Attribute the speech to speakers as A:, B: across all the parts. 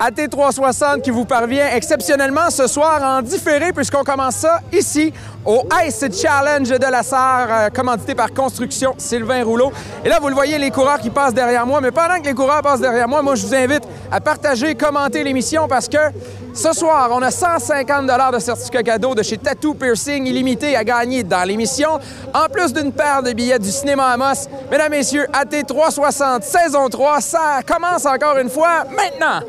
A: AT360 qui vous parvient exceptionnellement ce soir en différé puisqu'on commence ça ici au Ice Challenge de la Sarre, euh, commandité par Construction Sylvain Rouleau. Et là, vous le voyez, les coureurs qui passent derrière moi. Mais pendant que les coureurs passent derrière moi, moi, je vous invite à partager, commenter l'émission parce que ce soir, on a 150 de certificat cadeau de chez Tattoo Piercing illimité à gagner dans l'émission, en plus d'une paire de billets du cinéma Amos. Mesdames, Messieurs, AT360 saison 3, ça commence encore une fois maintenant.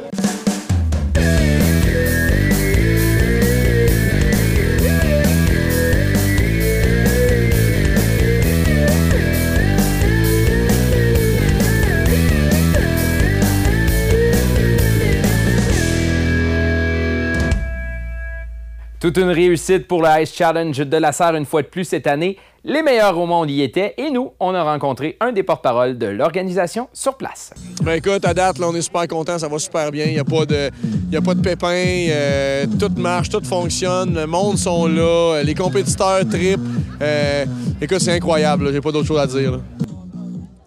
A: Toute une réussite pour le Ice Challenge de la Serre une fois de plus cette année. Les meilleurs au monde y étaient et nous, on a rencontré un des porte-parole de l'organisation sur place.
B: Ben écoute, à date, là, on est super content, ça va super bien. Il n'y a, pas de, a pas de pépins, euh, tout marche, tout fonctionne, le monde sont là, les compétiteurs tripent. Euh, écoute, c'est incroyable, j'ai pas d'autre chose à dire.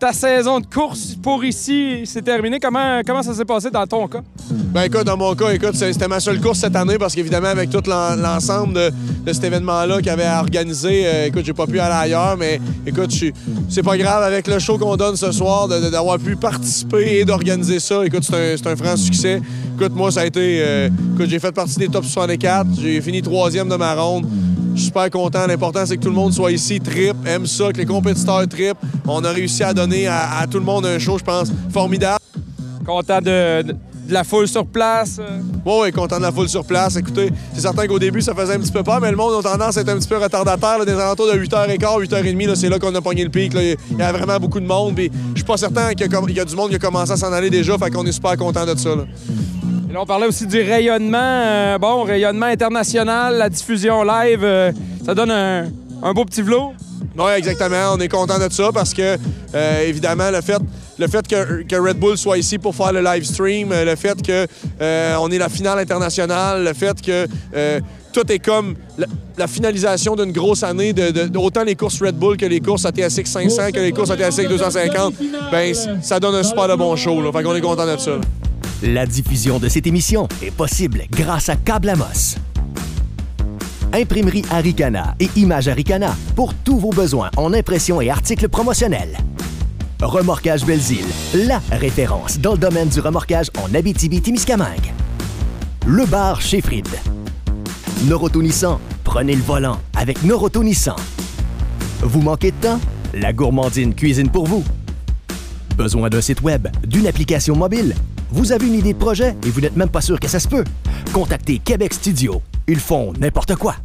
A: Ta saison de course pour ici, c'est terminé. Comment, comment ça s'est passé dans ton cas?
B: Ben écoute, dans mon cas, écoute, c'était ma seule course cette année parce qu'évidemment, avec tout l'en- l'ensemble de, cet événement-là qu'il avait à organiser, euh, écoute, j'ai pas pu aller ailleurs, mais écoute, c'est pas grave avec le show qu'on donne ce soir, d'avoir pu participer et d'organiser ça. Écoute, c'est un, c'est un franc succès. Écoute, moi, ça a été. euh, écoute, j'ai fait partie des top 64. J'ai fini troisième de ma ronde. Je suis super content. L'important, c'est que tout le monde soit ici, trip, aime ça, que les compétiteurs trip. On a réussi à donner à, à tout le monde un show, je pense, formidable.
A: Content de, de- de la foule sur place?
B: Bon, oui, content de la foule sur place. Écoutez, c'est certain qu'au début, ça faisait un petit peu peur, mais le monde a tendance à être un petit peu retardataire. Là, des alentours de 8h15, 8h30, là, c'est là qu'on a pogné le pic. là. Il y a vraiment beaucoup de monde. Je suis pas certain qu'il y, a comme- il y a du monde qui a commencé à s'en aller déjà. Fait qu'on est super content de ça.
A: On parlait aussi du rayonnement. euh, bon, rayonnement international, la diffusion live, euh, ça donne un, beau petit velours.
B: Oui, exactement. On est content de ça parce que, euh, évidemment, le fait, que, Red Bull soit ici pour faire le live stream, le fait que euh, est la finale internationale, le fait que tout est comme la, finalisation d'une grosse année, de, autant les courses Red Bull que les courses ATSX 500 que les courses ATSX 250, ben ça donne un super de bon show. Là. Fait qu'on est content de ça.
C: La diffusion de cette émission est possible grâce à Câble. Imprimerie Aricana et Image Aricana pour tous vos besoins en impression et articles promotionnels. Remorquage Belzile, la référence dans le domaine du remorquage en Abitibi-Témiscamingue. Le bar chez Fried. Noroto Nissan, prenez le volant avec Noroto Nissan. Vous manquez de temps? La gourmandine cuisine pour vous. Besoin d'un site web, d'une application mobile? Vous avez une idée de projet et vous n'êtes même pas sûr que ça se peut? Contactez Québec Studio. Ils font n'importe quoi.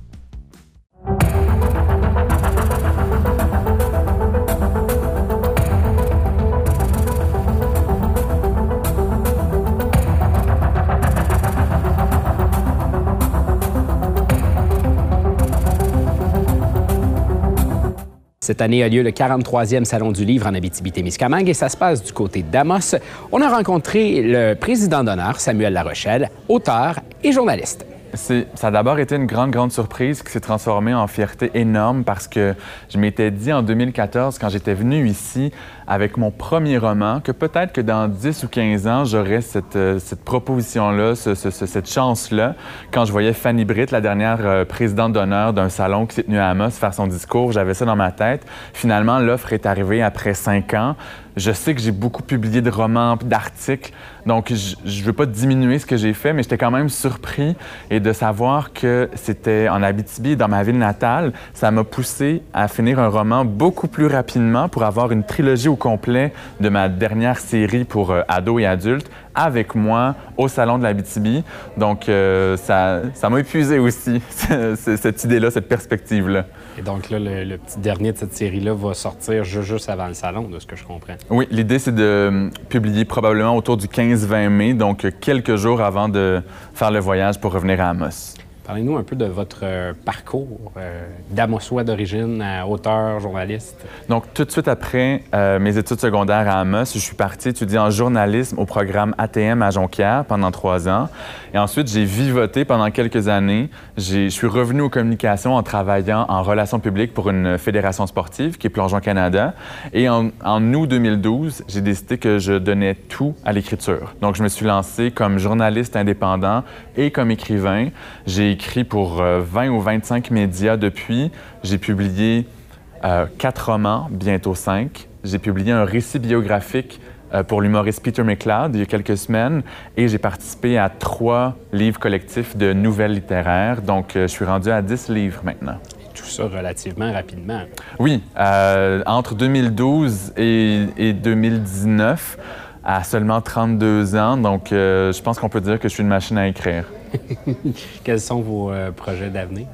D: Cette année a lieu le 43e Salon du Livre en Abitibi-Témiscamingue et ça se passe du côté d'Amos. On a rencontré le président d'honneur, Samuel Larochelle, auteur et journaliste.
E: Ça a d'abord été une grande, grande surprise qui s'est transformée en fierté énorme parce que je m'étais dit en 2014, quand j'étais venu ici avec mon premier roman, que peut-être que dans 10 ou 15 ans, j'aurais cette, euh, proposition-là, ce- ce- ce- cette chance-là. Quand je voyais Fanny Britt, la dernière euh, présidente d'honneur d'un salon qui s'est tenu à Amos, faire son discours, j'avais ça dans ma tête. Finalement, l'offre est arrivée après 5 ans. Je sais que j'ai beaucoup publié de romans, d'articles, donc je ne veux pas diminuer ce que j'ai fait, mais j'étais quand même surpris et de savoir que c'était en Abitibi, dans ma ville natale, ça m'a poussé à finir un roman beaucoup plus rapidement pour avoir une trilogie complet de ma dernière série pour euh, ados et adultes avec moi au salon de l'Abitibi. Donc euh, ça ça m'a épuisé aussi ce- cette idée-là, cette perspective-là.
D: Et donc là, le, le petit dernier de cette série-là va sortir ju- juste avant le salon, de ce que je comprends.
E: Oui, l'idée, c'est de euh, publier probablement autour du 15-20 mai, donc euh, quelques jours avant de faire le voyage pour revenir à Amos.
D: Parlez-nous un peu de votre euh, parcours euh, d'Amossois d'origine auteur, journaliste.
E: Donc, tout de suite après euh, mes études secondaires à Amos, je suis parti étudier en journalisme au programme ATM à Jonquière pendant trois ans. Et ensuite, j'ai vivoté pendant quelques années. Je suis revenu aux communications en travaillant en relations publiques pour une fédération sportive qui est Plongeon Canada. Et en, en août 2012, j'ai décidé que je donnais tout à l'écriture. Donc, je me suis lancé comme journaliste indépendant et comme écrivain. J'ai écrit pour euh, 20 ou 25 médias depuis. J'ai publié euh, quatre romans, bientôt cinq. J'ai publié un récit biographique euh, pour l'humoriste Peter McLeod il y a quelques semaines et j'ai participé à trois livres collectifs de nouvelles littéraires. Donc, euh, je suis rendu à 10 livres maintenant.
D: Tout ça relativement rapidement.
E: Oui, euh, entre 2012 et, et 2019, à seulement 32 ans. Donc, euh, je pense qu'on peut dire que je suis une machine à écrire.
D: Quels sont vos euh, projets d'avenir?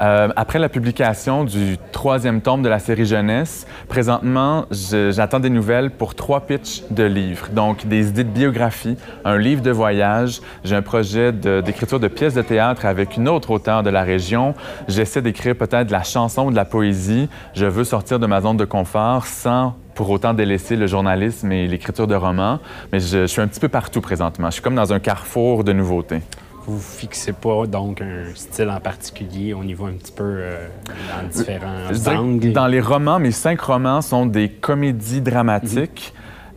E: Euh, après la publication du troisième tome de la série jeunesse, présentement, j'attends des nouvelles pour trois pitchs de livres. Donc, des idées de biographie, un livre de voyage. J'ai un projet d'écriture de, pièces de théâtre avec une autre auteure de la région. J'essaie d'écrire peut-être de la chanson ou de la poésie. Je veux sortir de ma zone de confort sans pour autant délaisser le journalisme et l'écriture de romans. Mais je suis un petit peu partout présentement. Je suis comme dans un carrefour de nouveautés.
D: Vous ne fixez pas donc un style en particulier, on y va un petit peu euh, dans différents
E: Je
D: angles.
E: Dans les romans, mes cinq romans sont des comédies dramatiques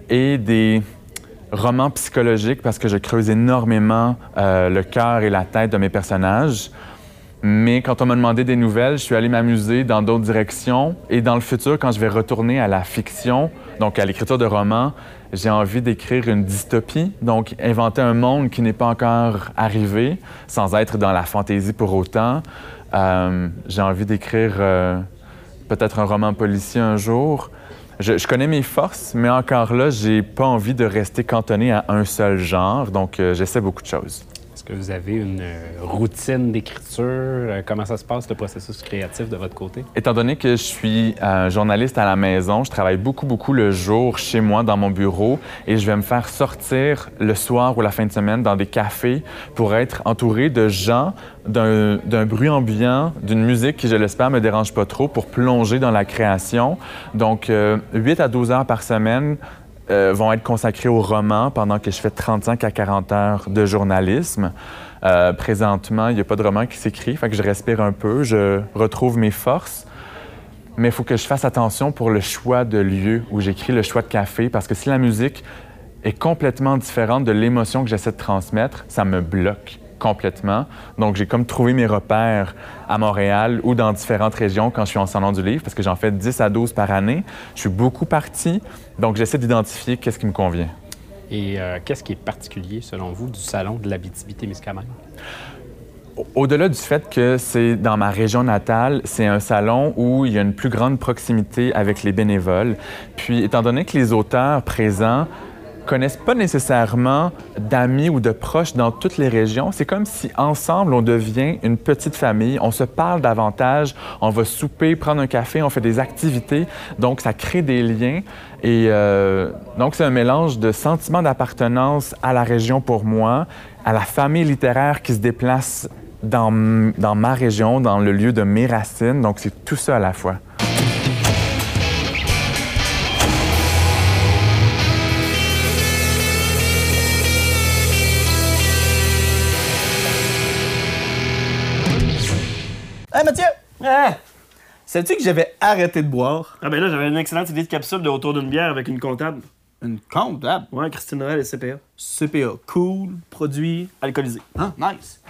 E: et des romans psychologiques parce que je creuse énormément euh, le cœur et la tête de mes personnages. Mais quand on m'a demandé des nouvelles, je suis allé m'amuser dans d'autres directions. Et dans le futur, quand je vais retourner à la fiction, donc à l'écriture de romans, j'ai envie d'écrire une dystopie, donc inventer un monde qui n'est pas encore arrivé, sans être dans la fantaisie pour autant. Euh, j'ai envie d'écrire euh, peut-être un roman policier un jour. Je, connais mes forces, mais encore là, j'ai pas envie de rester cantonné à un seul genre, donc euh, j'essaie beaucoup de choses.
D: Vous avez une euh, routine d'écriture? Euh, Comment ça se passe, le processus créatif de votre côté?
E: Étant donné que je suis euh, journaliste à la maison, je travaille beaucoup, beaucoup le jour chez moi, dans mon bureau, et je vais me faire sortir le soir ou la fin de semaine dans des cafés pour être entouré de gens, d'un bruit ambiant, d'une musique qui, je l'espère, me dérange pas trop pour plonger dans la création. Donc, euh, 8 à 12 heures par semaine euh, vont être consacrés au roman pendant que je fais 35 à 40 heures de journalisme. Euh, présentement, il n'y a pas de roman qui s'écrit, fait que je respire un peu, je retrouve mes forces. Mais il faut que je fasse attention pour le choix de lieu où j'écris, le choix de café, parce que si la musique est complètement différente de l'émotion que j'essaie de transmettre, ça me bloque complètement. Donc, j'ai comme trouvé mes repères à Montréal ou dans différentes régions quand je suis en Salon du Livre, parce que j'en fais 10 à 12 par année. Je suis beaucoup parti, donc j'essaie d'identifier qu'est-ce qui me convient.
D: Et euh, qu'est-ce qui est particulier, selon vous, du salon de l'Abitibi-Témiscamingue?
E: Au-delà du fait que c'est dans ma région natale, c'est un salon où il y a une plus grande proximité avec les bénévoles. Puis, étant donné que les auteurs présents connaissent pas nécessairement d'amis ou de proches dans toutes les régions, c'est comme si ensemble on devient une petite famille, on se parle davantage, on va souper, prendre un café, on fait des activités, donc ça crée des liens. Et euh, donc c'est un mélange de sentiment d'appartenance à la région pour moi, à la famille littéraire qui se déplace dans, dans ma région, dans le lieu de mes racines, donc c'est tout ça à la fois.
F: Hey Mathieu!
G: Ah!
F: Sais-tu que j'avais arrêté de boire?
G: Ah ben là, j'avais une excellente idée de capsule de autour d'une bière avec une comptable.
F: Une comptable?
G: Ouais, Christine Noël et CPA.
F: CPA. Cool. Produit.
G: Alcoolisé.
F: Ah, nice.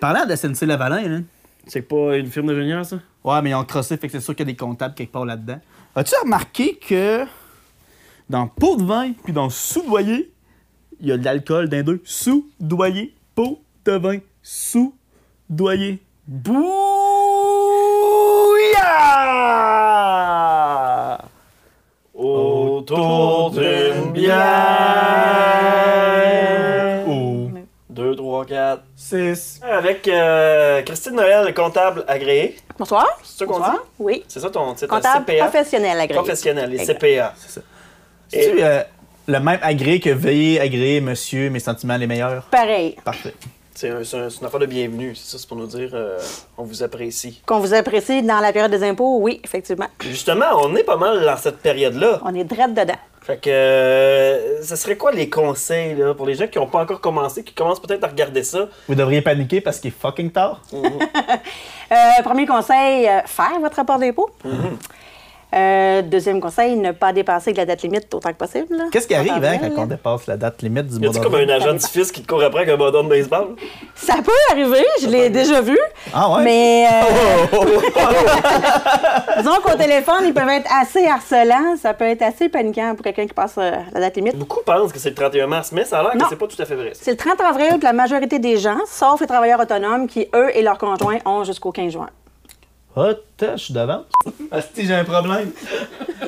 F: Parlant de SNC Lavalin, là.
G: C'est pas une firme d'ingénieurs, ça?
F: Ouais, mais ils ont crossé, fait que c'est sûr qu'il y a des comptables quelque part là-dedans. As-tu remarqué que dans pot de vin puis dans soudoyer, il y a de l'alcool les deux? Soudoyer, pot de vin, soudoyer.
G: Autour d'une bière.
F: Oh.
G: 2, 3, 4.
F: 6.
G: Avec euh, Christine Noël, comptable agréé.
H: Bonsoir.
G: C'est ça qu'on dit?
H: Oui.
G: C'est ça ton titre?
H: Comptable
G: CPA?
H: professionnel agréé.
G: Professionnel, les
H: Exact.
G: CPA.
F: C'est euh, le même agréé que veuillez agréer, monsieur, mes sentiments les meilleurs?
H: Pareil.
F: Parfait.
G: C'est un- c'est un- c'est une affaire de bienvenue, c'est ça, c'est pour nous dire euh, on vous apprécie.
H: Qu'on vous apprécie dans la période des impôts, oui, effectivement.
G: Justement, on est pas mal dans cette période-là.
H: On est drette dedans.
G: Fait que, euh, ça serait quoi les conseils là, pour les gens qui n'ont pas encore commencé, qui commencent peut-être à regarder ça?
F: Vous devriez paniquer parce qu'il est fucking tard.
H: Euh, premier conseil, euh, faire votre rapport d'impôt. Euh, deuxième conseil, ne pas dépasser de la date limite autant que possible.
F: Qu'est-ce qui arrive hein, quand on dépasse la date limite du
G: Y
F: mois
G: a-tu comme un agent du fisc qui te court après avec un bâton de baseball?
H: Ça peut arriver, je l'ai déjà vu.
F: Ah ouais?
H: Mais euh, disons qu'au téléphone, ils peuvent être assez harcelants. Ça peut être assez paniquant pour quelqu'un qui passe euh, la date limite.
G: Beaucoup pensent que c'est le 31 mars, mais ça a l'air que
H: Non.
G: c'est pas tout à fait vrai.
H: C'est le 30 avril pour la majorité des gens, sauf les travailleurs autonomes qui, eux et leurs conjoints, ont jusqu'au 15 juin.
F: Ah, t'as, je suis devant. Asti, j'ai un problème.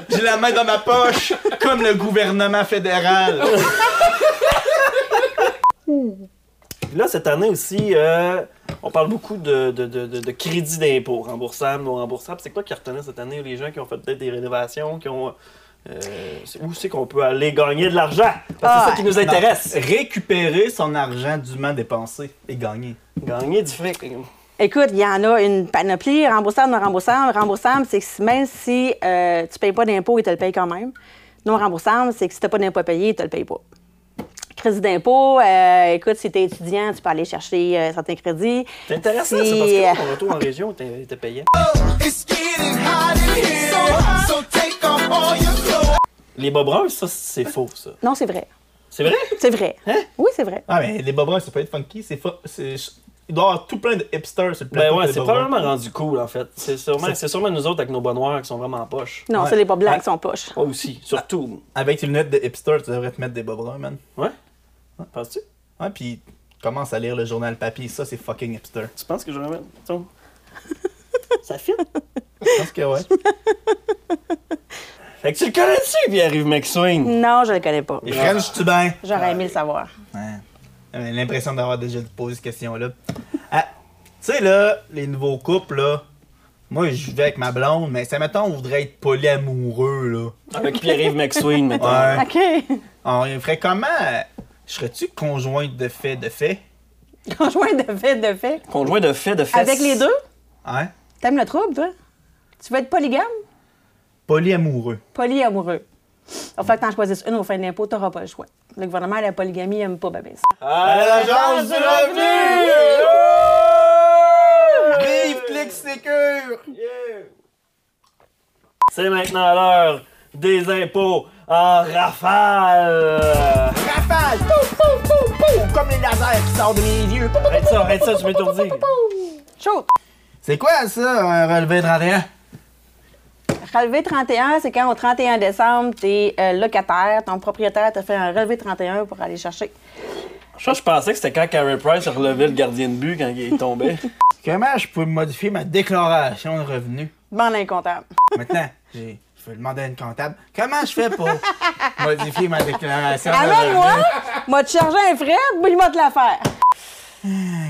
F: J'ai la main dans ma poche, comme le gouvernement fédéral.
G: Puis là, cette année aussi, euh, on parle beaucoup de, de, de, de- de crédit d'impôt, remboursable, non remboursable. C'est quoi qui retenait cette année, les gens qui ont fait peut-être des rénovations, qui ont. euh, où c'est qu'on peut aller gagner de l'argent? Parce que c'est
H: Ah,
G: ça qui nous intéresse.
F: Récupérer son argent dûment dépensé et gagner.
G: Gagner du fric.
H: Écoute, il y en a une panoplie, remboursable, non remboursable. Remboursable, c'est que même si euh, tu payes pas d'impôt, ils te le payent quand même. Non remboursable, c'est que si tu n'as pas d'impôt à payer, ils te le payent pas. Crédit d'impôt, euh, écoute, si tu es étudiant, tu peux aller chercher euh, certains crédits.
G: C'est intéressant,
H: Si,
G: ça, parce que mon retour en région était, était payant. Les bas bruns, ça, c'est faux, ça.
H: Non, c'est vrai.
G: C'est vrai?
H: C'est vrai.
G: Hein?
H: Oui, c'est vrai.
F: Ah, mais les bobras, ça peut être funky. C'est fa- c'est- Il doit y avoir tout plein de hipsters sur le
G: Ben
F: plateau.
G: ouais,
F: des
G: c'est probablement rendu cool, en fait. C'est sûrement, c'est sûrement nous autres avec nos bas noirs qui sont vraiment en poche.
H: Non,
F: Ouais.
H: c'est les pas blancs
F: Ah.
H: qui sont poches.
G: Moi aussi, surtout.
F: Avec tes lunettes de hipster, tu devrais te mettre des bobras, man.
G: Ouais? Penses-tu?
F: Ouais, puis commence à lire le journal papier. Ça, c'est fucking hipster.
G: Tu penses que je vais mettre? Ça fit?
F: Je pense que ouais.
G: Fait que tu le connais-tu, Pierre-Yves McSwing?
H: Non, je le connais pas.
F: Les French, tu ben?
H: J'aurais aimé le savoir.
F: Ouais. L'impression d'avoir déjà posé cette question-là. Ah, tu sais, là, les nouveaux couples, là, moi, je vais avec ma blonde, mais ça, mettons, on voudrait être polyamoureux, là.
G: Avec Pierre-Yves McSwing, maintenant.
F: Ouais.
H: OK.
F: On ferait comment? Serais-tu conjointe de fait de fait?
H: Conjoint de fait, de fait.
G: Conjoint de fait, de fait.
H: Avec les deux?
F: Hein?
H: T'aimes le trouble, toi? Tu veux être polygame?
F: Polyamoureux.
H: Polyamoureux. Il va falloir que t'en choisisses une au fin de l'impôt, t'auras pas le choix. Le gouvernement, la polygamie, aime pas bébé ça.
G: À l'agence du revenu!
F: Vive Click Secure!
G: C'est maintenant l'heure des impôts en rafale!
F: Rafale! Pou, pou, pou, pou! Comme les lasers qui sortent de mes yeux.
G: Arrête ça, arrête ça, tu m'étourdis.
H: Chaud!
F: C'est quoi ça, un relevé 31?
H: Relevé 31, c'est quand au 31 décembre, t'es euh, locataire, ton propriétaire te fait un relevé 31 pour aller chercher.
G: Je je pensais que c'était quand Carey Price a relevé le gardien de but quand il tombait.
F: Comment je peux modifier ma déclaration de revenus?
H: Bande incontable.
F: Maintenant, j'ai- je vais demander à une comptable. Comment je fais pour modifier ma déclaration de
H: Amène-moi, moi te charger un frais, boule-moi de l'affaire.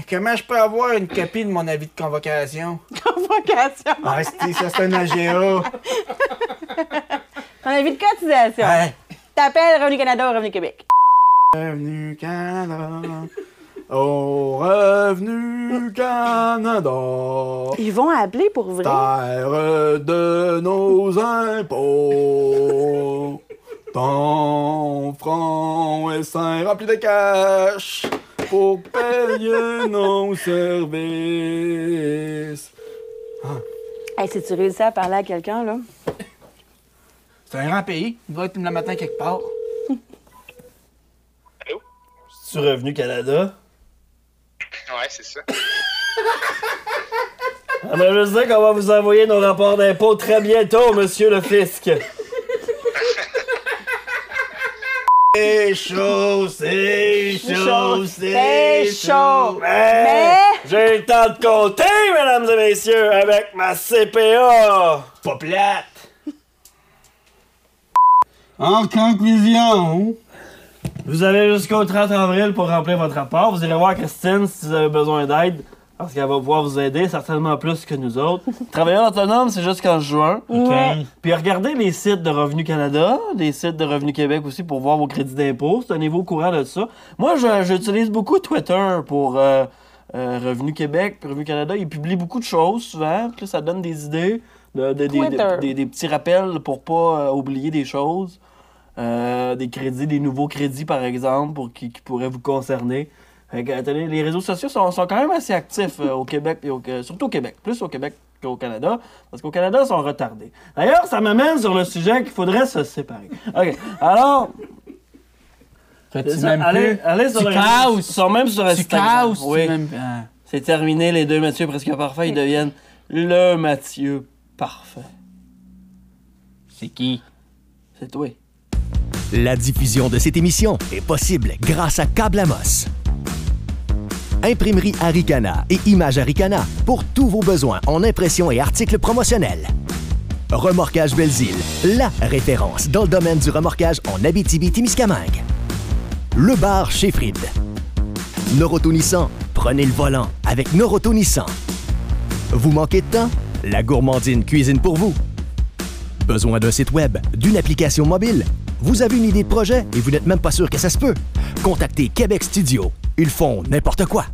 F: Comment je peux avoir une copie de mon avis de convocation?
H: Convocation.
F: Ah, ça, c'est un AGA.
H: Ton avis de cotisation.
F: Ouais.
H: T'appelles Revenu Canada ou Revenu Québec?
F: Revenu Canada. Au Revenu Canada.
H: Ils vont appeler pour vrai?
F: Terre de nos impôts. Ton front est sain rempli de cash pour payer nos services.
H: Hey, si tu réussis à parler à quelqu'un, là?
F: C'est un grand pays. Il doit être le matin quelque part.
G: Tu revenu Canada?
I: Ouais, c'est ça.
G: On va juste dire qu'on va vous envoyer nos rapports d'impôts très bientôt, monsieur le fisc.
F: C'est chaud, c'est chaud,
H: C'est chaud.
G: Mais,
H: Mais-
G: j'ai le temps de compter, mesdames et messieurs, avec ma CPA.
F: Pas plate. En conclusion,
G: Vous avez jusqu'au 30 avril pour remplir votre rapport. Vous irez voir Christine si vous avez besoin d'aide. Parce qu'elle va pouvoir vous aider certainement plus que nous autres. Travailleur autonome, c'est jusqu'en juin.
F: OK.
G: Puis regardez les sites de Revenu Canada, les sites de Revenu Québec aussi pour voir vos crédits d'impôt. C'est un niveau courant de ça. Moi, j'utilise beaucoup Twitter pour euh, euh, Revenu Québec, Revenu Canada. Ils publient beaucoup de choses souvent. Puis là, ça donne des idées, de- de- des-
H: Twitter.
G: des- des petits rappels pour pas euh, oublier des choses. Euh, des crédits, des nouveaux crédits, par exemple, pour qui, qui pourraient vous concerner. Fait que, attendez, les réseaux sociaux sont, sont quand même assez actifs au Québec, et au- surtout au Québec, plus au Québec qu'au Canada, parce qu'au Canada, ils sont retardés. D'ailleurs, ça m'amène sur le sujet qu'il faudrait se séparer. OK, alors... Ça,
F: même
G: allez,
F: plus?
G: allez sur
F: Tu casses?
G: Ils sont même sur
F: Tu
G: Instagram.
F: casses?
G: Oui,
F: Tu même... Ah.
G: c'est terminé, les deux Mathieu presque parfaits, ils deviennent le Mathieu parfait.
F: C'est qui?
G: C'est toi.
C: La diffusion de cette émission est possible grâce à Câble Amos. Imprimerie Aricana et Image Aricana pour tous vos besoins en impression et articles promotionnels. Remorquage Belzile, la référence dans le domaine du remorquage en Abitibi-Témiscamingue. Le bar chez Fried. Noroto prenez le volant avec Noroto. Vous manquez de temps? La gourmandine cuisine pour vous. Besoin d'un site web, d'une application mobile? Vous avez une idée de projet et vous n'êtes même pas sûr que ça se peut? Contactez Québec Studio. Ils font n'importe quoi.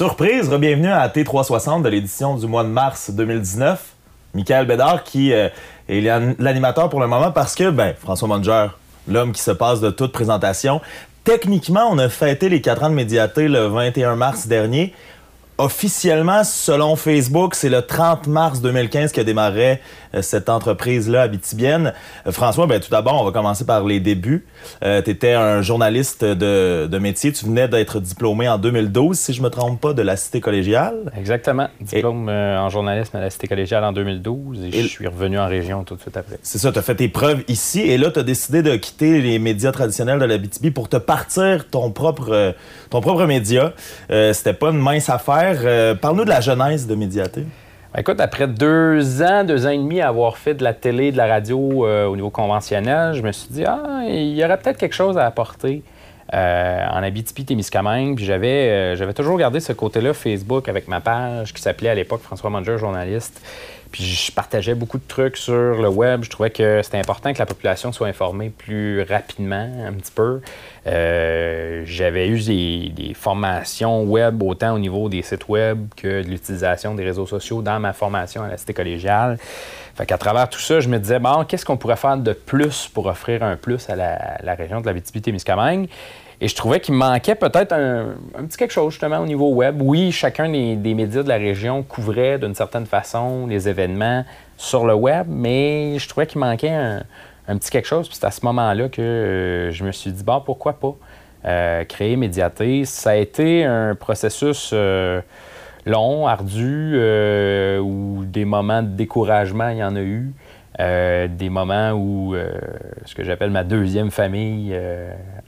J: Surprise, bienvenue à T360 de l'édition du mois de mars 2019. Michael Bédard qui euh, est l'an- l'animateur pour le moment parce que, ben, François Manger, l'homme qui se passe de toute présentation. Techniquement, on a fêté les 4 ans de médiaté le 21 mars dernier. Officiellement, selon Facebook, c'est le 30 mars 2015 que démarrait euh, cette entreprise-là habitibienne. Euh, François, ben, tout d'abord, on va commencer par les débuts. tu étais un journaliste de, de métier. Tu venais d'être diplômé en 2012, si je me trompe pas, de la Cité collégiale.
K: Exactement. Diplôme euh, en journalisme à la Cité collégiale en 2012 et,
J: Et-
K: je suis revenu en région tout de suite après.
J: C'est ça, tu as fait tes preuves ici et là, tu as décidé de quitter les médias traditionnels de la BTB pour te partir ton propre, euh, ton propre média. Euh, C'était pas une mince affaire. Euh, Parle-nous de la genèse de Médiaté.
K: Ben, écoute, après deux ans, deux ans et demi à avoir fait de la télé, de la radio euh, au niveau conventionnel, je me suis dit, ah, il y aurait peut-être quelque chose à apporter euh, en Abitibi-Témiscamingue. Puis j'avais, j'avais toujours gardé ce côté-là Facebook avec ma page qui s'appelait à l'époque François Manger, journaliste. Puis je partageais beaucoup de trucs sur le web. Je trouvais que c'était important que la population soit informée plus rapidement, un petit peu. Euh, j'avais eu des, formations web, autant au niveau des sites web que de l'utilisation des réseaux sociaux dans ma formation à la Cité collégiale. Fait qu'à travers tout ça, je me disais, bon, qu'est-ce qu'on pourrait faire de plus pour offrir un plus à la, région de la témiscamingue Et je trouvais qu'il manquait peut-être un, un petit quelque chose justement au niveau web. Oui, chacun des, des médias de la région couvrait d'une certaine façon les événements sur le web, mais je trouvais qu'il manquait un, un petit quelque chose. Puis c'est à ce moment-là que euh, je me suis dit, bon, pourquoi pas euh, créer Médiaté. Ça a été un processus euh, long, ardu, où des moments de découragement, il y en a eu. Des moments où ce que j'appelle ma deuxième famille,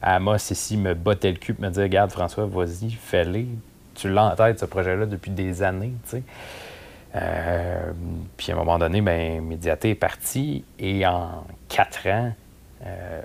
K: Amos ici, me bottait le cul, me disait Regarde, François, vas-y, fais-le. Tu l'as en tête, ce projet-là, depuis des années. tu sais. Euh, puis à un moment donné, ben, Médiaté est parti et en quatre ans, euh,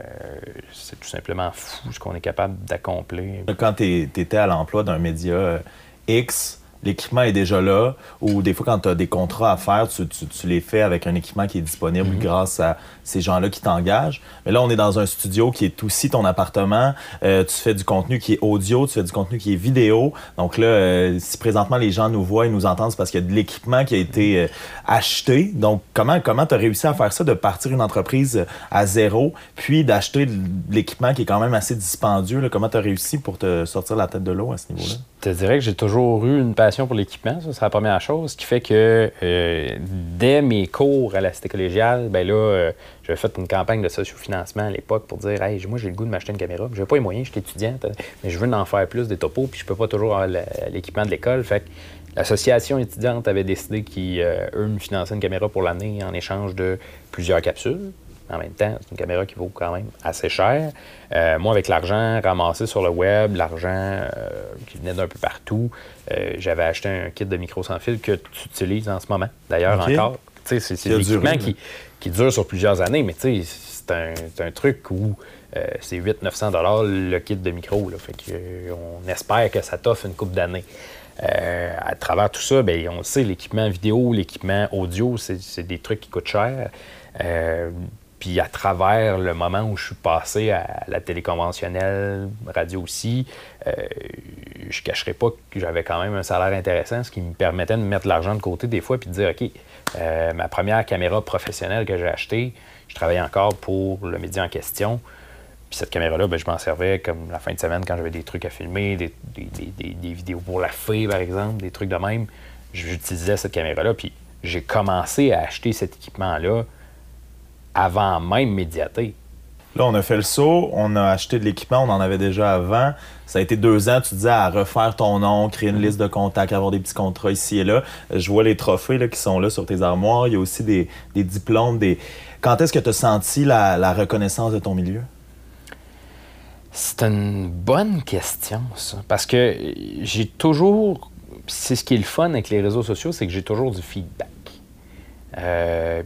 K: c'est tout simplement fou ce qu'on est capable d'accomplir.
J: Quand tu étais à l'emploi d'un média X, l'équipement est déjà là, ou des fois, quand tu as des contrats à faire, tu, tu- tu les fais avec un équipement qui est disponible grâce à ces gens-là qui t'engagent. Mais là, on est dans un studio qui est aussi ton appartement. Euh, tu fais du contenu qui est audio, tu fais du contenu qui est vidéo. Donc là, euh, si présentement les gens nous voient et nous entendent, c'est parce qu'il y a de l'équipement qui a été euh, acheté. Donc, comment comment tu as réussi à faire ça, de partir une entreprise à zéro, puis d'acheter de l'équipement qui est quand même assez dispendieux? là? Comment tu as réussi pour te sortir la tête de l'eau à ce niveau-là?
K: Je te dirais que j'ai toujours eu une passion pour l'équipement, ça c'est la première chose, ce qui fait que euh, dès mes cours à la cité collégiale, ben là, euh, j'avais fait une campagne de sociofinancement à l'époque pour dire Hey, moi j'ai le goût de m'acheter une caméra, j'ai pas les moyens, je suis étudiante, mais je veux en faire plus des topos, puis je peux pas toujours avoir l'équipement de l'école. Fait que l'association étudiante avait décidé qu'eux me finançaient une caméra pour l'année en échange de plusieurs capsules. En même temps, c'est une caméra qui vaut quand même assez cher. Euh, moi, avec l'argent ramassé sur le web, l'argent euh, qui venait d'un peu partout, euh, j'avais acheté un kit de micro sans fil que tu utilises en ce moment. D'ailleurs, encore. C'est c'est l'équipement
J: duré,
K: qui, qui dure sur plusieurs années, mais c'est un, c'est un truc où c'est 800-900 le kit de micro. Là, fait que, on espère que ça t'offre une coupe d'années. Euh, à travers tout ça, ben, on le sait, l'équipement vidéo, l'équipement audio, c'est c'est des trucs qui coûtent cher. Euh, puis à travers le moment où je suis passé à la télé conventionnelle, radio aussi, euh, je ne cacherai pas que j'avais quand même un salaire intéressant, ce qui me permettait de mettre l'argent de côté des fois puis de dire, OK, euh, ma première caméra professionnelle que j'ai achetée, je travaillais encore pour le média en question. Puis cette caméra-là, ben, je m'en servais comme la fin de semaine quand j'avais des trucs à filmer, des- des vidéos pour la fée, par exemple, des trucs de même. J'utilisais cette caméra-là. Puis j'ai commencé à acheter cet équipement-là avant même Médiaté.
J: Là, on a fait le saut, on a acheté de l'équipement, on en avait déjà avant. Ça a été deux ans, tu disais, à refaire ton nom, créer une liste de contacts, avoir des petits contrats ici et là. Je vois les trophées là, qui sont là sur tes armoires. Il y a aussi des, des diplômes. Des... Quand est-ce que tu as senti la, la reconnaissance de ton milieu?
K: C'est une bonne question, ça. Parce que j'ai toujours. C'est ce qui est le fun avec les réseaux sociaux, c'est que j'ai toujours du feedback. Euh,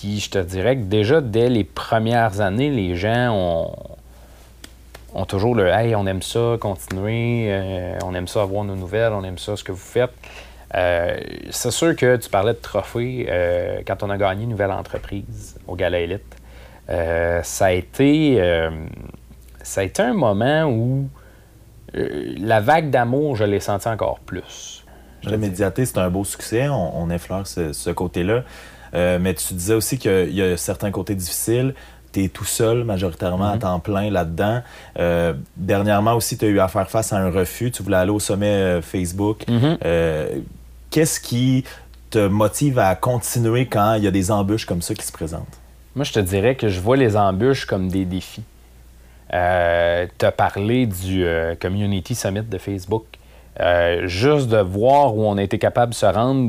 K: Puis je te dirais que déjà, dès les premières années, les gens ont, ont toujours le Hey, on aime ça, continuez, euh, on aime ça avoir nos nouvelles, on aime ça, ce que vous faites. Euh, c'est sûr que tu parlais de trophée euh, quand on a gagné une nouvelle entreprise au Gala ça a été. ça a été un moment où la vague d'amour, je l'ai senti encore plus.
J: Le Médiaté, c'est un beau succès. On, effleure ce côté-là. Euh, mais tu disais aussi qu'il y a certains côtés difficiles. Tu es tout seul, majoritairement, à temps plein là-dedans. Euh, dernièrement aussi, tu as eu à faire face à un refus. Tu voulais aller au sommet euh, Facebook. Euh, Qu'est-ce qui te motive à continuer quand il y a des embûches comme ça qui se présentent?
K: Moi, je te dirais que je vois les embûches comme des défis. Euh, tu as parlé du euh, Community Summit de Facebook. Euh, juste de voir où on a été capable de se rendre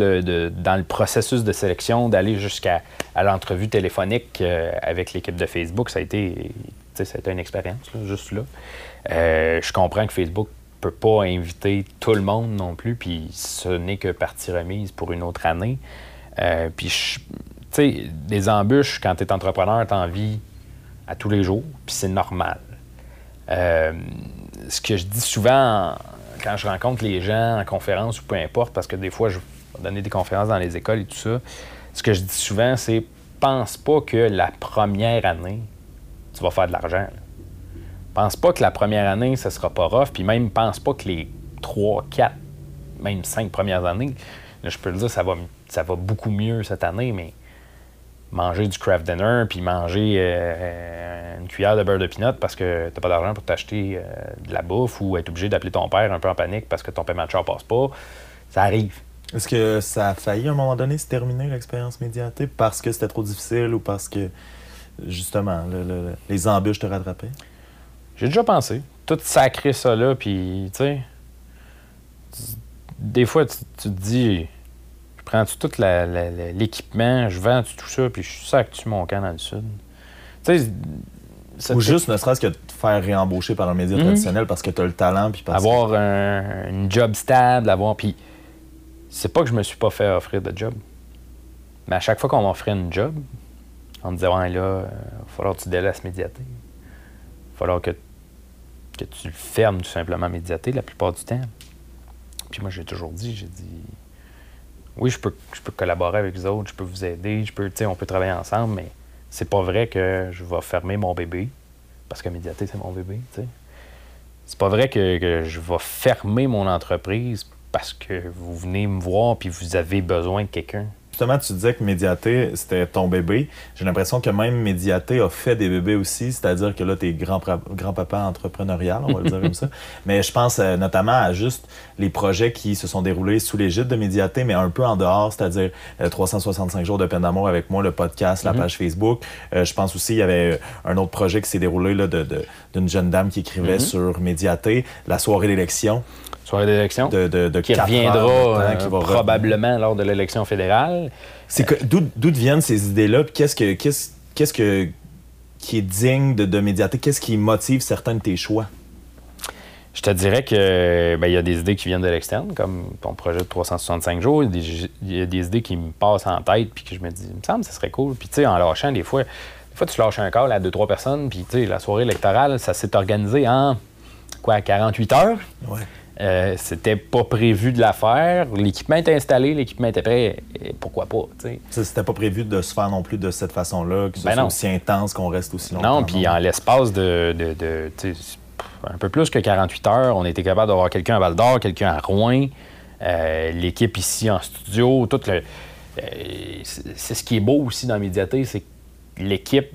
K: dans le processus de sélection, d'aller jusqu'à l'entrevue téléphonique euh, avec l'équipe de Facebook, ça a été, une expérience, juste là. Euh, je comprends que Facebook peut pas inviter tout le monde non plus, puis ce n'est que partie remise pour une autre année. Puis, tu sais, des embûches, quand tu es entrepreneur, tu en vis à tous les jours, puis c'est normal. Ce que je dis souvent en- quand je rencontre les gens en conférence ou peu importe, parce que des fois, je vais donner des conférences dans les écoles et tout ça, ce que je dis souvent, c'est pense pas que la première année, tu vas faire de l'argent. Pense pas que la première année, ça sera pas rough, puis même pense pas que les trois, quatre, même cinq premières années, je peux le dire, ça va, ça va beaucoup mieux cette année, mais manger du craft dinner puis manger euh, une cuillère de beurre de pinot parce que t'as pas d'argent pour t'acheter euh, de la bouffe ou être obligé d'appeler ton père un peu en panique parce que ton paiement de char passe pas, ça arrive.
J: Est-ce que ça a failli à un moment donné se terminer l'expérience médiatée parce que c'était trop difficile ou parce que justement le- le- les embûches te rattrapaient?
K: J'ai déjà pensé. Tout sacré ça là, puis tu sais, des fois tu, tu te dis, prends-tu tout l'équipement, je vends tout ça, puis je sac-tu mon camp dans le sud? Tu sais,
J: Ou
K: te-
J: juste ne serait-ce que te faire réembaucher par un média
K: Mhm.
J: traditionnel parce que tu as le talent puis parce que-
K: avoir un, une job stable, avoir. Puis, c'est pas que je me suis pas fait offrir de job. Mais à chaque fois qu'on m'offrait une job, on me disait, ouais, là, il va falloir que tu délaisses médiaté. Il va falloir que, que tu fermes tout simplement médiaté la plupart du temps. Puis moi, j'ai toujours dit, j'ai dit, oui, je peux, je peux collaborer avec vous autres, je peux vous aider, je peux, on peut travailler ensemble, mais c'est pas vrai que je vais fermer mon bébé, parce que médiaté, c'est mon bébé, tu sais. C'est pas vrai que, que je vais fermer mon entreprise parce que vous venez me voir puis vous avez besoin de quelqu'un.
J: Justement, tu disais que Médiaté, c'était ton bébé. J'ai l'impression que même Médiaté a fait des bébés aussi, c'est-à-dire que là, t'es grand, grand-papa entrepreneurial, on va le dire comme ça. Mais je pense euh, notamment à juste les projets qui se sont déroulés sous l'égide de Médiaté, mais un peu en dehors, c'est-à-dire euh, 365 jours de peine d'amour avec moi, le podcast, la
K: Mhm.
J: page Facebook. Euh, je pense aussi, il y avait euh, un autre projet qui s'est déroulé là, de, de- d'une jeune dame qui écrivait
K: Mhm.
J: sur Médiaté, la soirée d'élection.
K: Soirée d'élection.
J: De, de, de
K: Qui reviendra euh,
J: qui va revenir.
K: probablement lors de l'élection fédérale.
J: C'est que d'où viennent ces idées-là? Qu'est-ce que qu'est-ce qu'est-ce que qui est digne de, de médiater? Qu'est-ce qui motive certains de tes choix?
K: Je te dirais que ben, il y a des idées qui viennent de l'externe, comme ton projet de 365 jours. Il y a des, il y a des idées qui me passent en tête, puis que je me dis, il me semble que ça serait cool. Puis, tu sais, en lâchant, des fois, des fois, tu lâches un call à deux, trois personnes, puis, tu sais, la soirée électorale, ça s'est organisé en, quoi, 48 heures?
J: Ouais.
K: Euh, C'était pas prévu de la faire. L'équipement était installé, l'équipement était prêt. Et pourquoi pas,
J: C'était pas prévu de se faire non plus de cette façon-là, que ce
K: Ben
J: soit
K: non.
J: aussi intense, qu'on reste aussi longtemps.
K: Non, puis en l'espace de, de- un peu plus que 48 heures, on était capable d'avoir quelqu'un à Val d'Or, quelqu'un à Rouen, euh, l'équipe ici en studio, tout le. euh, c'est ce qui est beau aussi dans médiathèque, c'est que l'équipe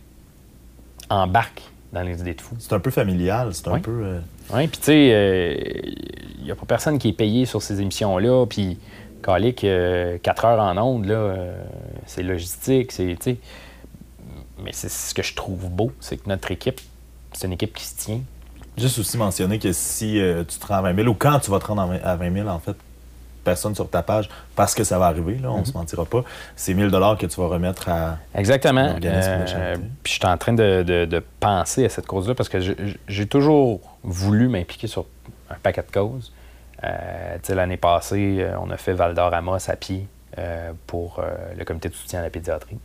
K: embarque dans les idées de fou.
J: C'est un peu familial, c'est un
K: Oui.
J: peu... euh,
K: Oui, puis tu sais, il n'y a pas personne qui est payé sur ces émissions-là, puis calique, 4 heures en ondes, là, euh, c'est logistique, c'est. Mais c'est ce que je trouve beau, c'est que notre équipe, c'est une équipe qui se tient.
J: Juste aussi mentionner que si euh, tu te rends à 20 000, ou quand tu vas te rendre à 20 000, en fait, personne sur ta page, parce que ça va arriver, là, on
K: Mhm.
J: se mentira pas, c'est 1000 que tu vas remettre à...
K: Exactement. Euh, puis je suis en train de, de- de penser à cette cause-là parce que j'ai toujours voulu m'impliquer sur un paquet de causes. Euh, tu sais, L'année passée, euh, on a fait Val d'Or Amos à pied euh, pour le comité de soutien à la pédiatrie.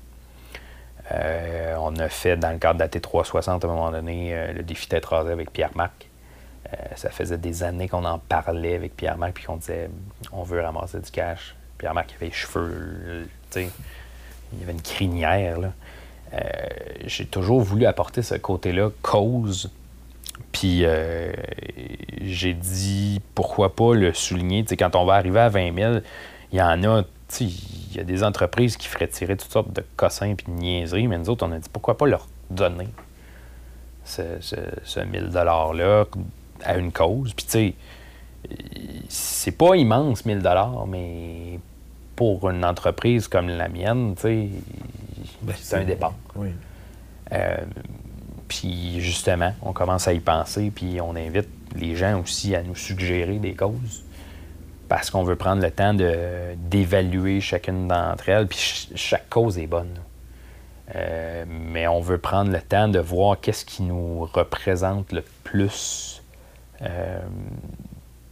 K: On a fait, dans le cadre de la T360, à un moment donné, le défi tête rasée avec Pierre-Marc. Euh, ça faisait des années qu'on en parlait avec Pierre-Marc, puis qu'on disait on veut ramasser du cash. Pierre-Marc avait les cheveux, euh, il y avait une crinière. là. Euh, J'ai toujours voulu apporter ce côté-là, cause. Puis j'ai dit pourquoi pas le souligner? Quand on va arriver à 20 000, il y en a, il y a des entreprises qui feraient tirer toutes sortes de cossins puis de niaiseries, mais nous autres, on a dit pourquoi pas leur donner ce, ce, ce 1000 $-là à une cause. Puis, tu sais, c'est pas immense, 1000 mais pour une entreprise comme la mienne, tu sais,
J: Ben,
K: c'est un départ.
J: Oui.
K: Euh, puis justement, on commence à y penser, puis on invite les gens aussi à nous suggérer des causes parce qu'on veut prendre le temps de- d'évaluer chacune d'entre elles, puis ch- chaque cause est bonne. Euh, mais on veut prendre le temps de voir qu'est-ce qui nous représente le plus, euh,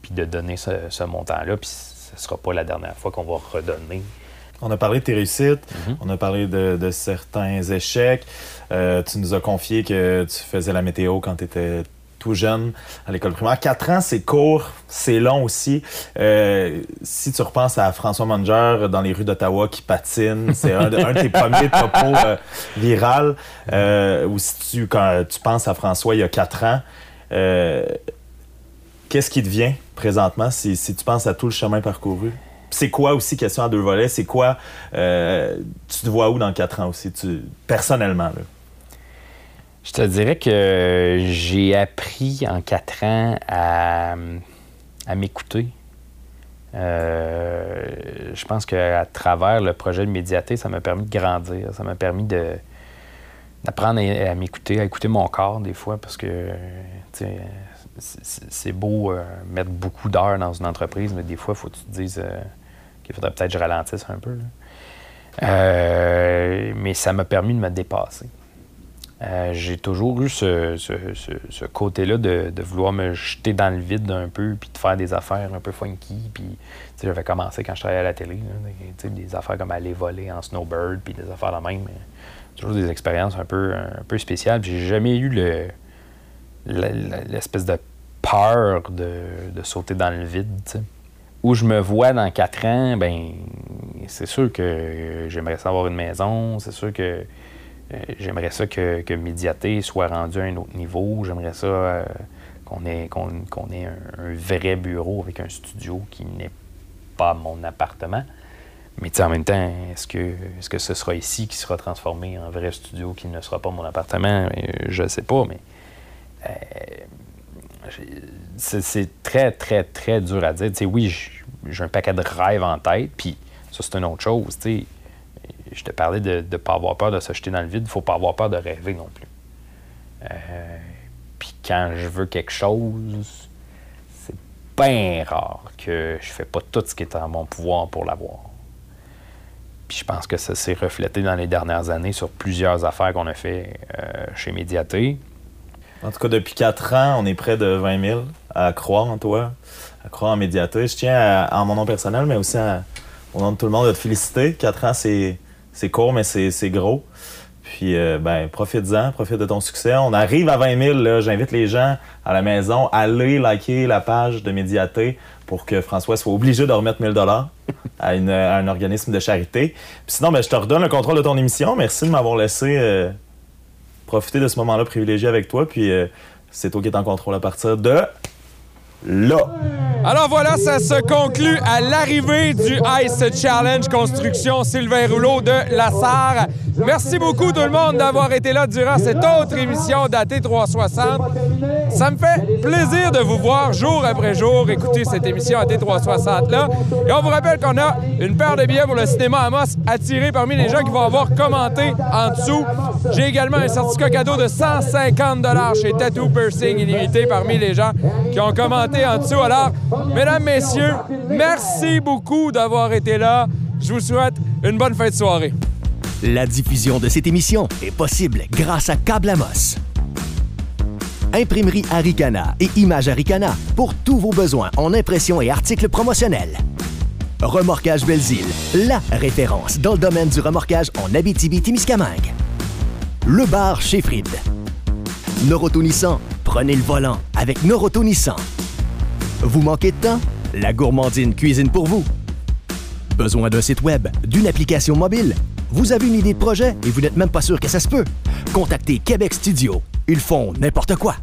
K: puis de donner ce, ce montant-là, puis ce ne sera pas la dernière fois qu'on va redonner.
J: On a parlé de tes réussites,
K: Mhm.
J: on a parlé de, de certains échecs. Euh, tu nous as confié que tu faisais la météo quand tu étais tout jeune à l'école primaire. Quatre ans, c'est court, c'est long aussi. Euh, si tu repenses à François Manger dans les rues d'Ottawa qui patine, c'est un, de- un de tes premiers topos euh, viral. Euh, ou si tu, quand tu penses à François il y a quatre ans, euh, qu'est-ce qui te vient présentement si, tu penses à tout le chemin parcouru? C'est quoi aussi, question à deux volets, c'est quoi, euh, tu te vois où dans quatre ans aussi, tu, personnellement? Là?
K: Je te dirais que j'ai appris en quatre ans à, m'écouter. Euh, je pense qu'à travers le projet de médiaté, ça m'a permis de grandir. Ça m'a permis de, d'apprendre à, à m'écouter, à écouter mon corps des fois, parce que c'est, beau euh, mettre beaucoup d'heures dans une entreprise, mais des fois, il faut que tu te dises euh, qu'il faudrait peut-être que je ralentisse un peu. Euh, mais ça m'a permis de me dépasser. J'ai toujours eu ce, ce- côté-là de, de vouloir me jeter dans le vide un peu, puis de faire des affaires un peu funky. Puis, j'avais commencé quand je travaillais à la télé, des, des affaires comme aller voler en snowbird, puis des affaires de même. mais toujours des expériences un peu, un peu spéciales. J'ai jamais eu le, l'espèce de peur de, de sauter dans le vide. Où je me vois dans quatre ans, ben c'est sûr que j'aimerais ça avoir une maison, c'est sûr que euh, j'aimerais ça que, que Médiaté soit rendu à un autre niveau. J'aimerais ça euh, qu'on ait, ait un, vrai bureau avec un studio qui n'est pas mon appartement. Mais en même temps, est-ce que, est-ce que ce sera ici qui sera transformé en vrai studio qui ne sera pas mon appartement? Euh, je ne sais pas, mais c'est, c'est très, très, très dur à dire. Oui, j'ai un paquet de rêves en tête, puis ça, c'est une autre chose. Je te parlais de ne pas avoir peur de se jeter dans le vide. Il faut pas avoir peur de rêver non plus. Euh, puis quand je veux quelque chose, c'est bien rare que je fais pas tout ce qui est en mon pouvoir pour l'avoir. Puis je pense que ça s'est reflété dans les dernières années sur plusieurs affaires qu'on a fait euh, chez Médiaté.
J: En tout cas, depuis quatre ans, on est près de 20 000 à croire en toi, à croire en Médiaté. Je tiens, à, en mon nom personnel, mais aussi à, au nom de tout le monde, à te féliciter. Quatre ans, c'est court, mais c'est gros. Puis, euh, ben, profite-en, profite de ton succès. On arrive à 20 000. J'invite les gens à la maison à aller liker la page de Médiaté pour que François soit obligé de remettre 1000 dollars à, un organisme de charité. Puis sinon, ben, je te redonne le contrôle de ton émission. Merci de m'avoir laissé euh, profiter de ce moment-là privilégié avec toi. Puis euh, c'est toi qui es en contrôle à partir de
A: Alors voilà, ça se conclut à l'arrivée du Ice Challenge Construction Sylvain Rouleau de La Sarre. Merci beaucoup tout le monde d'avoir été là durant cette autre émission d'AT 360. Ça me fait plaisir de vous voir jour après jour écouter cette émission AT 360 là. Et on vous rappelle qu'on a une paire de billets pour le cinéma Amos tirer parmi les gens qui vont avoir commenté en dessous. J'ai également un certificat cadeau de 150 dollars chez Tattoo Piercing Illimité parmi les gens qui ont commenté Alors, mesdames, messieurs, merci beaucoup d'avoir été là. Je vous souhaite une bonne fin de soirée.
C: La diffusion de cette émission est possible grâce à Câble Amos. Imprimerie Aricana et Image Aricana pour tous vos besoins en impression et articles promotionnels. Remorquage Belzile, la référence dans le domaine du remorquage en Abitibi-Témiscamingue. Le bar chez Fried. Noroto prenez le volant avec Noroto Nissan. Vous manquez de temps? La gourmandine cuisine pour vous. Besoin d'un site web, d'une application mobile? Vous avez une idée de projet et vous n'êtes même pas sûr que ça se peut? Contactez Québec Studio. Ils font n'importe quoi.